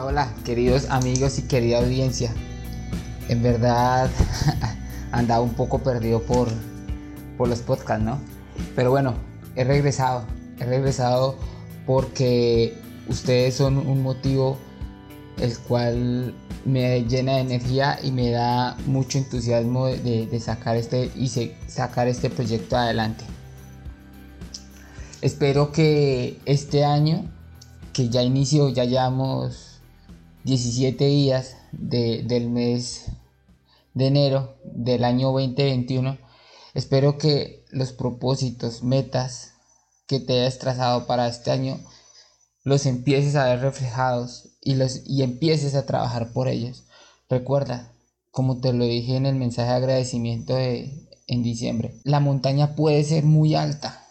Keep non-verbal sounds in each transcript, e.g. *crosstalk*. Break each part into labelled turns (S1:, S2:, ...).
S1: Hola, queridos amigos y querida audiencia. En verdad *laughs* andaba un poco perdido por, por los podcasts, ¿no? Pero bueno, he regresado. He regresado porque ustedes son un motivo el cual me llena de energía y me da mucho entusiasmo de, sacar este y sacar este proyecto adelante. Espero que este año, que ya inició, ya llevamos 17 días del mes de enero del año 2021. Espero que los propósitos, metas que te hayas trazado para este año los empieces a ver reflejados y, los, y empieces a trabajar por ellos. Recuerda, como te lo dije en el mensaje de agradecimiento de, en diciembre, la montaña puede ser muy alta,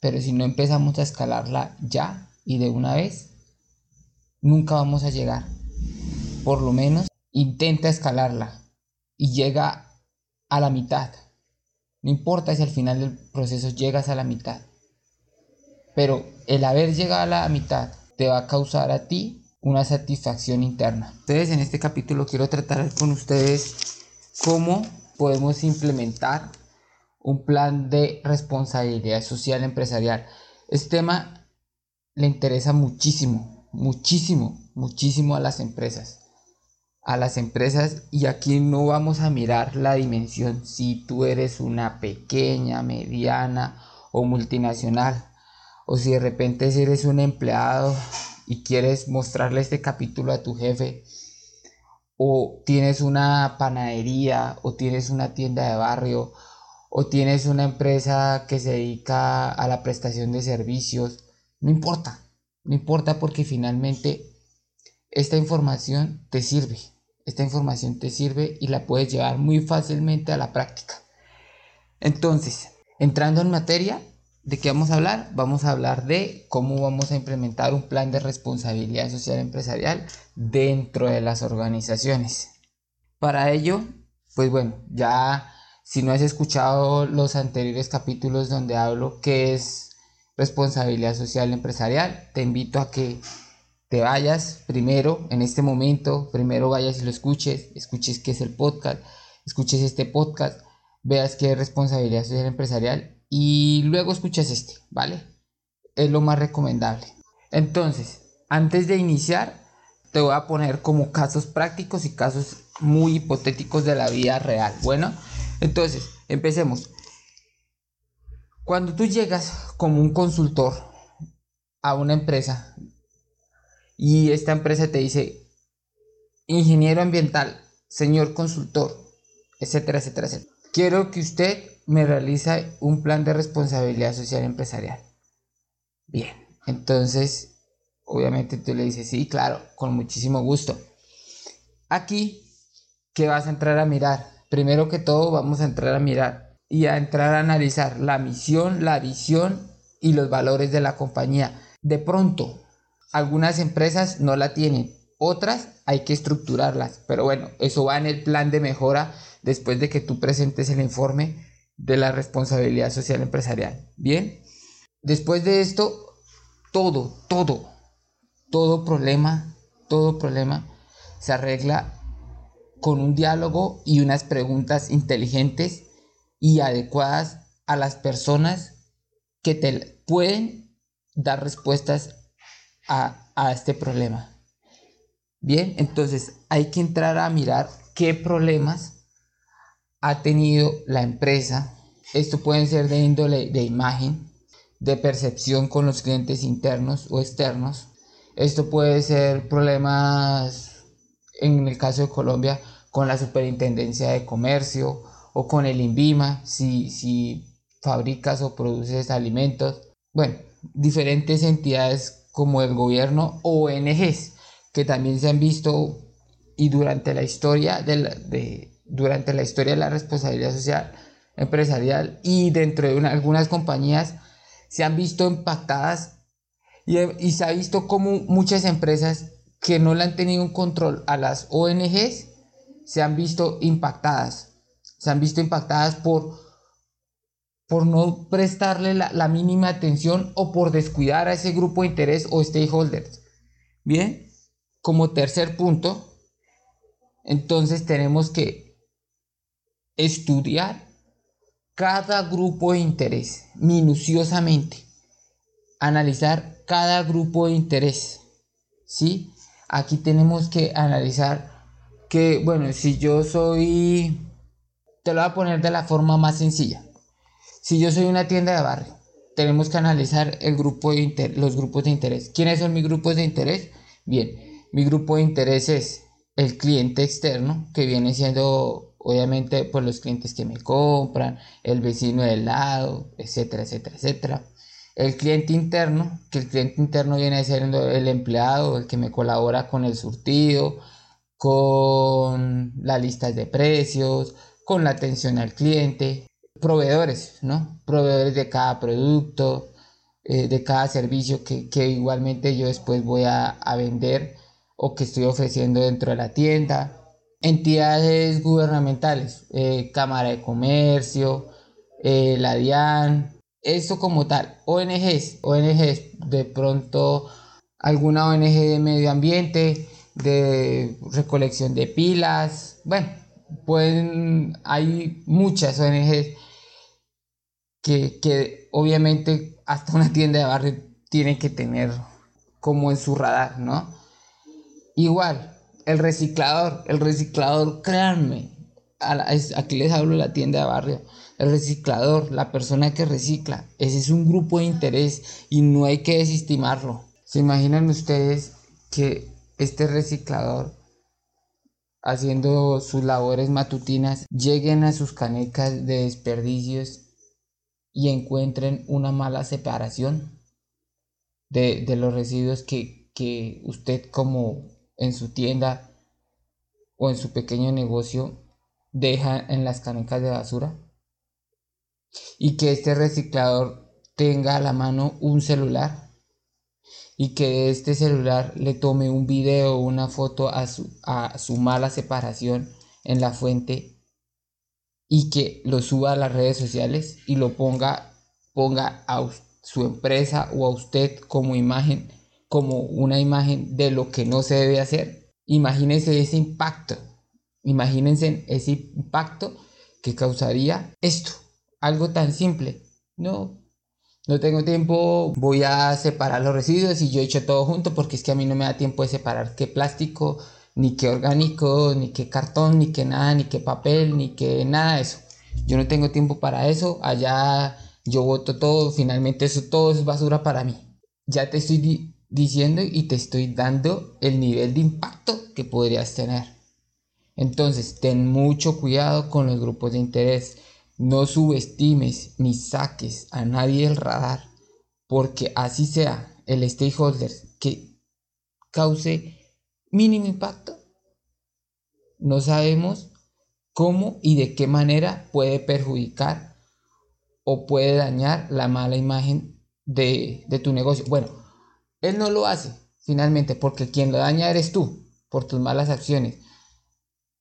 S1: pero si no empezamos a escalarla ya y de una vez, nunca vamos a llegar por lo menos intenta escalarla y llega a la mitad. No importa si al final del proceso llegas a la mitad, pero el haber llegado a la mitad te va a causar a ti una satisfacción interna. Entonces en este capítulo quiero tratar con ustedes cómo podemos implementar un plan de responsabilidad social empresarial. Este tema le interesa muchísimo, muchísimo, muchísimo a las empresas a las empresas y aquí no vamos a mirar la dimensión si tú eres una pequeña, mediana o multinacional o si de repente eres un empleado y quieres mostrarle este capítulo a tu jefe o tienes una panadería o tienes una tienda de barrio o tienes una empresa que se dedica a la prestación de servicios, no importa, no importa porque finalmente esta información te sirve esta información te sirve y la puedes llevar muy fácilmente a la práctica. Entonces, entrando en materia, ¿de qué vamos a hablar? Vamos a hablar de cómo vamos a implementar un plan de responsabilidad social empresarial dentro de las organizaciones. Para ello, pues bueno, ya si no has escuchado los anteriores capítulos donde hablo qué es responsabilidad social empresarial, te invito a que te vayas primero en este momento, primero vayas y lo escuches, escuches qué es el podcast, escuches este podcast, veas qué es responsabilidad social empresarial y luego escuches este, ¿vale? Es lo más recomendable. Entonces, antes de iniciar, te voy a poner como casos prácticos y casos muy hipotéticos de la vida real. Bueno, entonces, empecemos. Cuando tú llegas como un consultor a una empresa y esta empresa te dice, ingeniero ambiental, señor consultor, etcétera, etcétera, etcétera. Quiero que usted me realice un plan de responsabilidad social empresarial. Bien, entonces, obviamente tú le dices, sí, claro, con muchísimo gusto. Aquí, ¿qué vas a entrar a mirar? Primero que todo, vamos a entrar a mirar y a entrar a analizar la misión, la visión y los valores de la compañía. De pronto, algunas empresas no la tienen, otras hay que estructurarlas, pero bueno, eso va en el plan de mejora después de que tú presentes el informe de la responsabilidad social empresarial. Bien, después de esto, todo, todo, todo problema, todo problema se arregla con un diálogo y unas preguntas inteligentes y adecuadas a las personas que te pueden dar respuestas a, este problema. Bien, entonces hay que entrar a mirar qué problemas ha tenido la empresa. Esto puede ser de índole de imagen, de percepción con los clientes internos o externos. Esto puede ser problemas, en el caso de Colombia, con la Superintendencia de Comercio o con el INVIMA, si, si fabricas o produces alimentos. Bueno, diferentes entidades como el gobierno ONGs, que también se han visto y durante la historia de, de durante la historia de la responsabilidad social empresarial y dentro de algunas compañías se han visto impactadas y, y, se ha visto como muchas empresas que no le han tenido un control a las ONGs se han visto impactadas. Se han visto impactadas por por no prestarle la, mínima atención o por descuidar a ese grupo de interés o stakeholders. Bien, como tercer punto, entonces tenemos que estudiar cada grupo de interés minuciosamente, analizar cada grupo de interés, ¿sí? Aquí tenemos que analizar que, bueno, si yo soy, te lo voy a poner de la forma más sencilla. Si yo soy una tienda de barrio, tenemos que analizar el grupo de los grupos de interés. ¿Quiénes son mis grupos de interés? Bien, mi grupo de interés es el cliente externo, que viene siendo obviamente pues los clientes que me compran, el vecino del lado, etcétera, etcétera, etcétera. El cliente interno, que el cliente interno viene siendo el empleado, el que me colabora con el surtido, con las listas de precios, con la atención al cliente, proveedores, ¿no? Proveedores de cada producto, eh, de cada servicio que, igualmente yo después voy a, vender o que estoy ofreciendo dentro de la tienda. Entidades gubernamentales, eh, Cámara de Comercio, eh, la DIAN, eso como tal. ONGs, ONGs, de pronto alguna ONG de medio ambiente, de recolección de pilas, bueno, pueden, hay muchas ONGs que, obviamente hasta una tienda de barrio tiene que tener como en su radar, ¿no? Igual, el reciclador, el reciclador, créanme, aquí les hablo de la tienda de barrio, el reciclador, la persona que recicla, ese es un grupo de interés y no hay que desestimarlo. ¿Se imaginan ustedes que este reciclador, haciendo sus labores matutinas, lleguen a sus canecas de desperdicios y encuentren una mala separación de, los residuos que, que usted como en su tienda o en su pequeño negocio deja en las canecas de basura. Y que este reciclador tenga a la mano un celular y que de este celular le tome un video o una foto a su, a su mala separación en la fuente y que lo suba a las redes sociales y lo ponga, ponga a su empresa o a usted como imagen, como una imagen de lo que no se debe hacer. Imagínense ese impacto, imagínense ese impacto que causaría esto, algo tan simple. No, no tengo tiempo, voy a separar los residuos y yo he hecho todo junto porque es que a mí no me da tiempo de separar qué plástico, ni que orgánico, ni que cartón, ni que nada, ni que papel, ni que nada eso. Yo no tengo tiempo para eso, allá yo voto todo, finalmente eso todo es basura para mí. Ya te estoy diciendo y te estoy dando el nivel de impacto que podrías tener. Entonces, ten mucho cuidado con los grupos de interés. No subestimes ni saques a nadie del radar, porque así sea el stakeholder que cause mínimo impacto. No sabemos cómo y de qué manera puede perjudicar o puede dañar la mala imagen de, tu negocio. Bueno, él no lo hace finalmente porque quien lo daña eres tú por tus malas acciones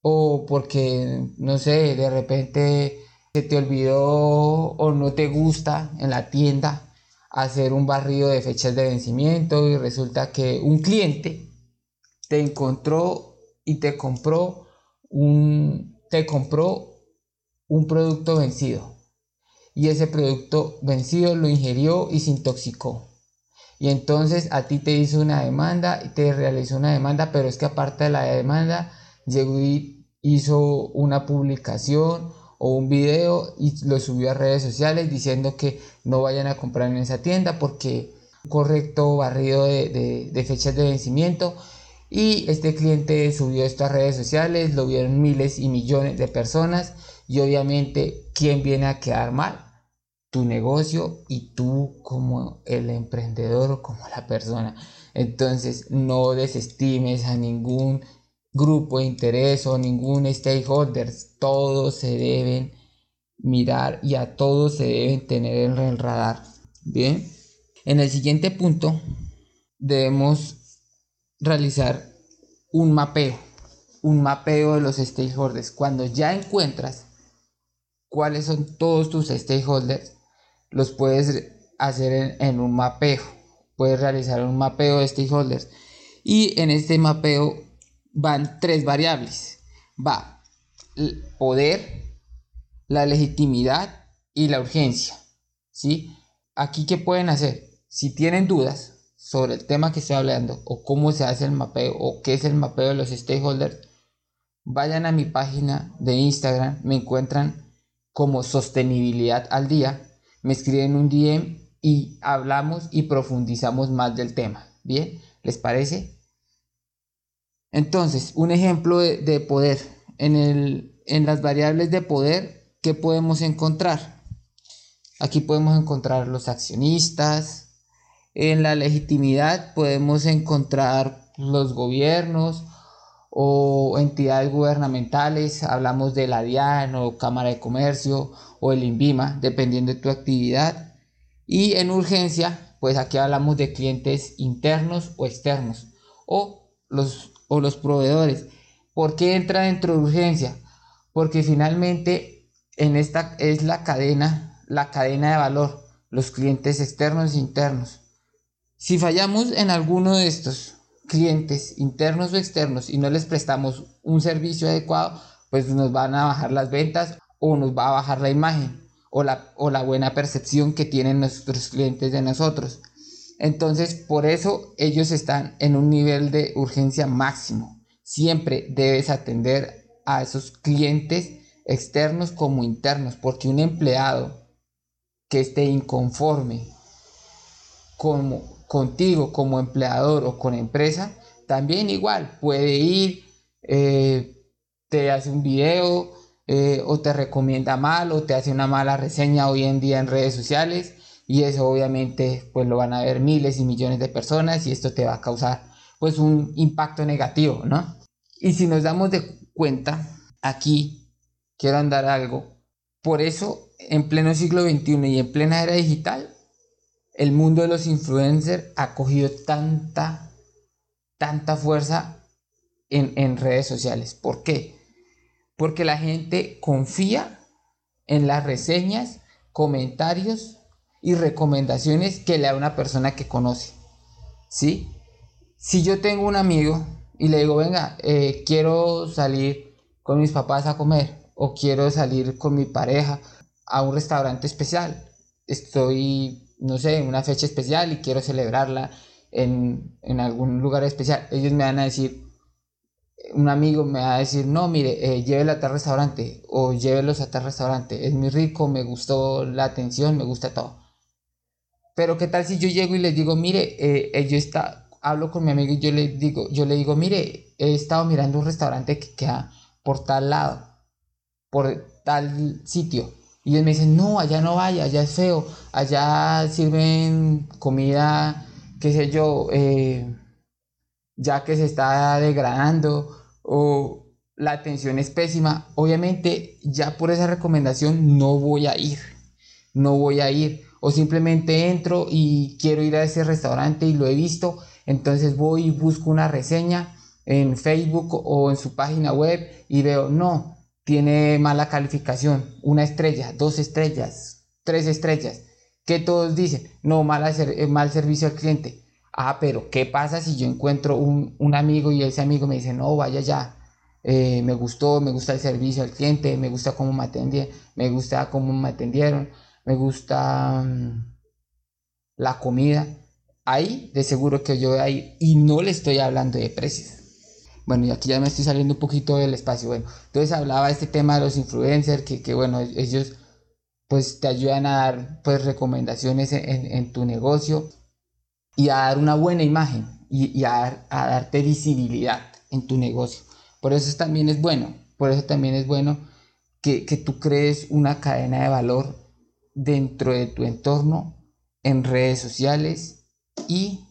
S1: o porque, no sé, de repente se te olvidó o no te gusta en la tienda hacer un barrido de fechas de vencimiento y resulta que un cliente te encontró y te compró un, te compró un producto vencido. Y ese producto vencido lo ingirió y se intoxicó. Y entonces a ti te hizo una demanda te realizó una demanda, pero es que aparte de la demanda, llegó y hizo una publicación o un video y lo subió a redes sociales diciendo que no vayan a comprar en esa tienda porque correcto barrido de, de fechas de vencimiento y este cliente subió estas redes sociales, lo vieron miles y millones de personas y obviamente, ¿quién viene a quedar mal? Tu negocio y tú como el emprendedor o como la persona. Entonces, no desestimes a ningún grupo de interés o ningún stakeholder. Todos se deben mirar y a todos se deben tener en el radar. Bien. En el siguiente punto debemos realizar un mapeo, un mapeo de los stakeholders. Cuando ya encuentras cuáles son todos tus stakeholders, los puedes hacer en, un mapeo. Puedes realizar un mapeo de stakeholders. Y en este mapeo van tres variables. Va el poder, la legitimidad y la urgencia. ¿sí? Aquí, ¿qué pueden hacer? Si tienen dudas sobre el tema que estoy hablando o cómo se hace el mapeo o qué es el mapeo de los stakeholders, vayan a mi página de Instagram, me encuentran como sostenibilidad al día, me escriben un DM y hablamos y profundizamos más del tema. ¿Bien? ¿Les parece? Entonces, un ejemplo de, poder. En, en las variables de poder, ¿qué podemos encontrar? Aquí podemos encontrar los accionistas. En la legitimidad podemos encontrar los gobiernos o entidades gubernamentales. Hablamos de la DIAN o Cámara de Comercio o el INVIMA, dependiendo de tu actividad. Y en urgencia, pues aquí hablamos de clientes internos o externos o los, o los proveedores. ¿Por qué entra dentro de urgencia? Porque finalmente en esta es la cadena la cadena de valor, los clientes externos e internos. Si fallamos en alguno de estos clientes internos o externos y no les prestamos un servicio adecuado, pues nos van a bajar las ventas o nos va a bajar la imagen o la, o la buena percepción que tienen nuestros clientes de nosotros. Entonces, por eso ellos están en un nivel de urgencia máximo. Siempre debes atender a esos clientes externos como internos, porque un empleado que esté inconforme como, contigo como empleador o con empresa, también igual puede ir, eh, te hace un video eh, o te recomienda mal o te hace una mala reseña hoy en día en redes sociales y eso obviamente pues lo van a ver miles y millones de personas y esto te va a causar pues un impacto negativo, ¿no? Y si nos damos de cuenta, aquí quiero andar algo, por eso en pleno siglo XXI y en plena era digital, el mundo de los influencers ha cogido tanta, tanta fuerza en, en redes sociales. ¿Por qué? Porque la gente confía en las reseñas, comentarios y recomendaciones que le da una persona que conoce. ¿Sí? Si yo tengo un amigo y le digo, venga, eh, quiero salir con mis papás a comer o quiero salir con mi pareja a un restaurante especial. Estoy, no sé, una fecha especial y quiero celebrarla en, en algún lugar especial. Ellos me van a decir, un amigo me va a decir, no, mire, eh, a tal restaurante o llévelos a tal restaurante. Es muy rico, me gustó la atención, me gusta todo. Pero qué tal si yo llego y les digo, mire, eh, eh, está, hablo con mi amigo y yo le digo, yo le digo, mire, he estado mirando un restaurante que queda por tal lado, por tal sitio. Y ellos me dicen, no, allá no vaya, allá es feo, allá sirven comida, qué sé yo, eh, ya que se está degradando o la atención es pésima. Obviamente ya por esa recomendación no voy a ir, no voy a ir. O simplemente entro y quiero ir a ese restaurante y lo he visto, entonces voy y busco una reseña en Facebook o en su página web y veo, no, tiene mala calificación, una estrella, dos estrellas, tres estrellas, que todos dicen, no, mala eh, mal servicio al cliente. Ah, pero ¿qué pasa si yo encuentro un, amigo y ese amigo me dice, no, vaya ya, eh, me gustó, me gusta el servicio al cliente, me gusta cómo me atendieron, me gusta cómo me atendieron, me gusta mm, la comida. Ahí, de seguro que yo ahí, y no le estoy hablando de precios bueno, y aquí ya me estoy saliendo un poquito del espacio. Bueno, entonces hablaba este tema de los influencers, que, que bueno, ellos pues te ayudan a dar pues recomendaciones en, en tu negocio y a dar una buena imagen y, y a, a, darte visibilidad en tu negocio. Por eso también es bueno, por eso también es bueno que, que tú crees una cadena de valor dentro de tu entorno, en redes sociales y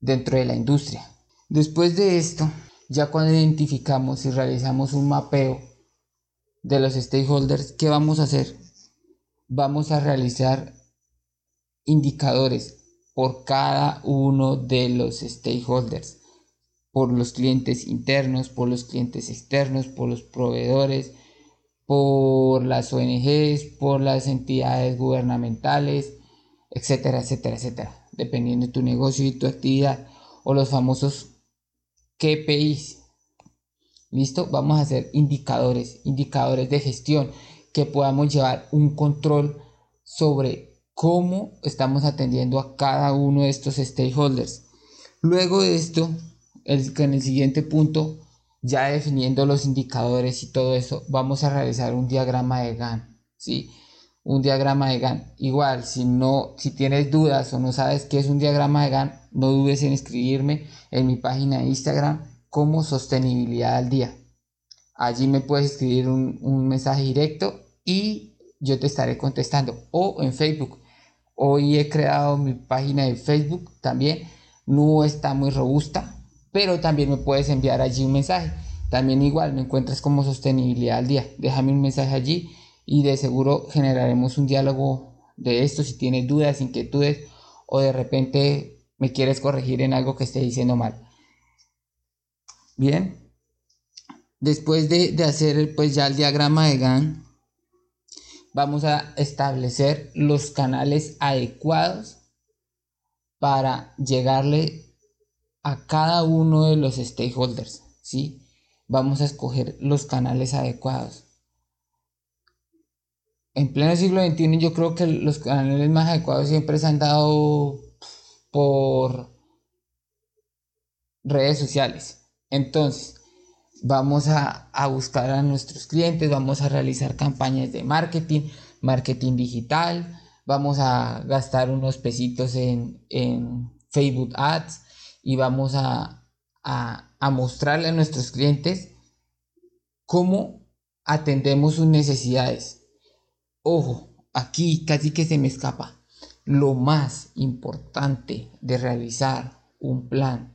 S1: dentro de la industria. Después de esto, ya cuando identificamos y realizamos un mapeo de los stakeholders, ¿qué vamos a hacer? Vamos a realizar indicadores por cada uno de los stakeholders, por los clientes internos, por los clientes externos, por los proveedores, por las ONGs, por las entidades gubernamentales, etcétera, etcétera, etcétera, dependiendo de tu negocio y tu actividad, o los famosos KPIs. ¿Listo? Vamos a hacer indicadores, indicadores de gestión que podamos llevar un control sobre cómo estamos atendiendo a cada uno de estos stakeholders. Luego de esto, en el siguiente punto, ya definiendo los indicadores y todo eso, vamos a realizar un diagrama de GAN, ¿sí? Un diagrama de GAN. Igual, si no, si tienes dudas o no sabes qué es un diagrama de GAN, no dudes en escribirme en mi página de Instagram como sostenibilidad al día. Allí me puedes escribir un, mensaje directo y yo te estaré contestando. O en Facebook. Hoy he creado mi página de Facebook también. No está muy robusta, pero también me puedes enviar allí un mensaje. También igual me encuentras como sostenibilidad al día. Déjame un mensaje allí y de seguro generaremos un diálogo de esto si tienes dudas, inquietudes o de repente me quieres corregir en algo que esté diciendo mal. Bien, después de, hacer pues ya el diagrama de GAN, vamos a establecer los canales adecuados para llegarle a cada uno de los stakeholders, ¿sí? Vamos a escoger los canales adecuados. En pleno siglo XXI yo creo que los canales más adecuados siempre se han dado por redes sociales. Entonces, vamos a, buscar a nuestros clientes, vamos a realizar campañas de marketing, marketing digital, vamos a gastar unos pesitos en, Facebook Ads y vamos a, a, mostrarle a nuestros clientes cómo atendemos sus necesidades. Ojo, aquí casi que se me escapa. Lo más importante de realizar un plan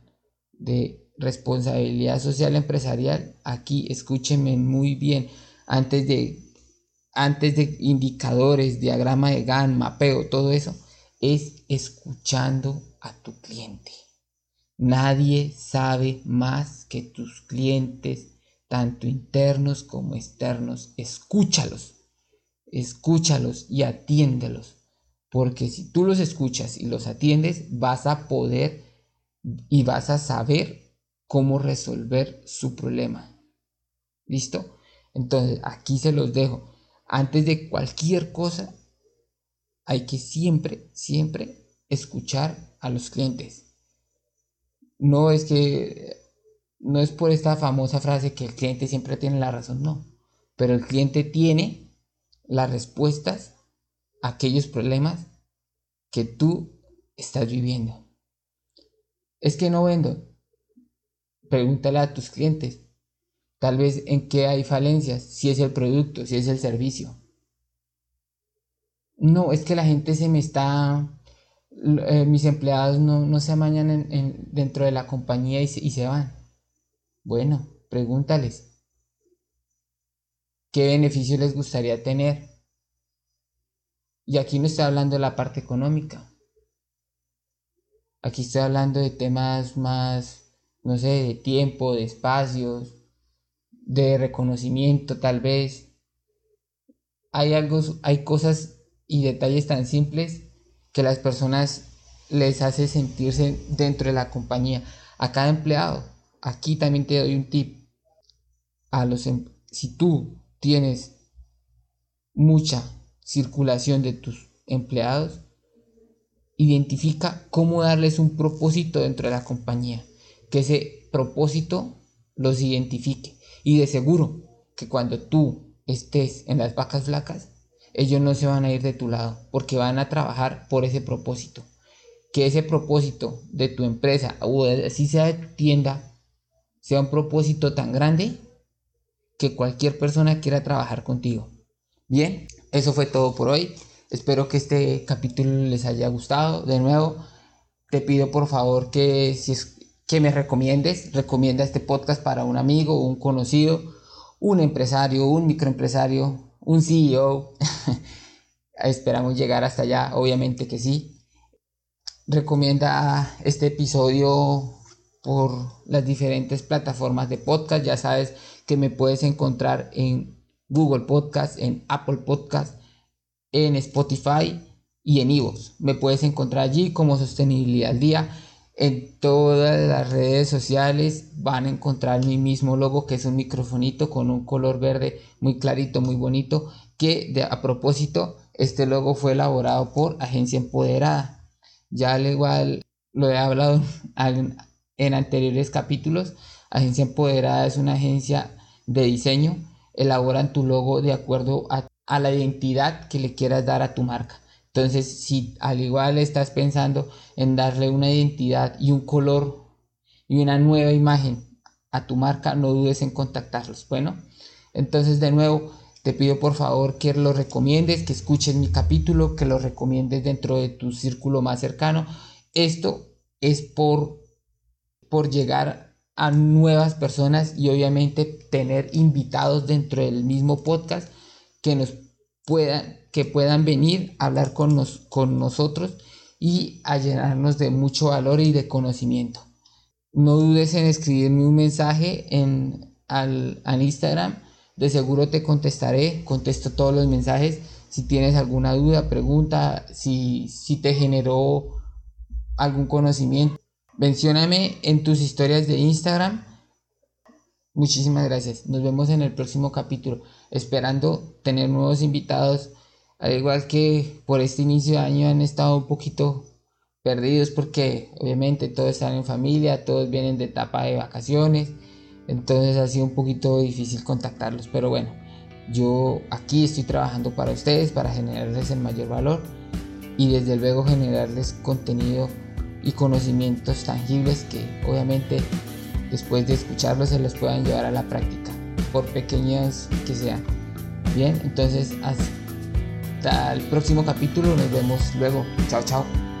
S1: de responsabilidad social empresarial, aquí escúchenme muy bien, antes de, antes de indicadores, diagrama de GAN, mapeo, todo eso, es escuchando a tu cliente. Nadie sabe más que tus clientes, tanto internos como externos. Escúchalos, escúchalos y atiéndelos. Porque si tú los escuchas y los atiendes, vas a poder y vas a saber cómo resolver su problema. ¿Listo? Entonces, aquí se los dejo. Antes de cualquier cosa, hay que siempre, siempre escuchar a los clientes. No es que, no es por esta famosa frase que el cliente siempre tiene la razón, no. Pero el cliente tiene las respuestas aquellos problemas que tú estás viviendo. Es que no vendo. Pregúntale a tus clientes. Tal vez en qué hay falencias, si es el producto, si es el servicio. No, es que la gente se me está... Eh, mis empleados no, se amañan dentro de la compañía y y se van. Bueno, pregúntales. ¿Qué beneficio les gustaría tener? Y aquí no estoy hablando de la parte económica. Aquí estoy hablando de temas más no sé, de tiempo, de espacios, de reconocimiento tal vez. Hay algo, hay cosas y detalles tan simples que las personas les hace sentirse dentro de la compañía. A cada empleado, aquí también te doy un tip. A los, em, si tú tienes mucha circulación de tus empleados, identifica cómo darles un propósito dentro de la compañía que ese propósito los identifique. Y de seguro que cuando tú estés en las vacas flacas, ellos no se van a ir de tu lado, porque van a trabajar por ese propósito. Que ese propósito de tu empresa o si sea de tu tienda sea un propósito tan grande que cualquier persona quiera trabajar contigo. Bien, eso fue todo por hoy. Espero que este capítulo les haya gustado. De nuevo, te pido por favor que si es, que me recomiendes. Recomienda este podcast para un amigo, un conocido, un empresario, un microempresario, un CEO. *laughs* Esperamos llegar hasta allá, obviamente que sí. Recomienda este episodio por las diferentes plataformas de podcast. Ya sabes que me puedes encontrar en Google Podcast, en Apple Podcast, en Spotify y en Ivo's. Me puedes encontrar allí como Sostenibilidad al Día En todas las redes sociales van a encontrar mi mismo logo, que es un microfonito con un color verde muy clarito, muy bonito, que de, a propósito, este logo fue elaborado por Agencia Empoderada. Ya al igual lo he hablado en anteriores capítulos, Agencia Empoderada es una agencia de diseño, elaboran tu logo de acuerdo a, la identidad que le quieras dar a tu marca. Entonces, si al igual estás pensando en darle una identidad y un color y una nueva imagen a tu marca, no dudes en contactarlos. Bueno, entonces de nuevo te pido por favor que lo recomiendes, que escuches mi capítulo, que lo recomiendes dentro de tu círculo más cercano. Esto es por, por llegar a nuevas personas y obviamente tener invitados dentro del mismo podcast que nos puedan que puedan venir a hablar con, nos, con nosotros y a llenarnos de mucho valor y de conocimiento. No dudes en escribirme un mensaje en, al, Instagram. De seguro te contestaré, contesto todos los mensajes. Si tienes alguna duda, pregunta, si, si te generó algún conocimiento. Mencióname en tus historias de Instagram. Muchísimas gracias. Nos vemos en el próximo capítulo. Esperando tener nuevos invitados al igual que por este inicio de año han estado un poquito perdidos porque obviamente todos están en familia, todos vienen de etapa de vacaciones, entonces ha sido un poquito difícil contactarlos, pero bueno, yo aquí estoy trabajando para ustedes, para generarles el mayor valor y desde luego generarles contenido y conocimientos tangibles que obviamente después de escucharlos se los puedan llevar a la práctica, por pequeños que sean. Bien, entonces hasta el próximo capítulo. Nos vemos luego. Chao, chao.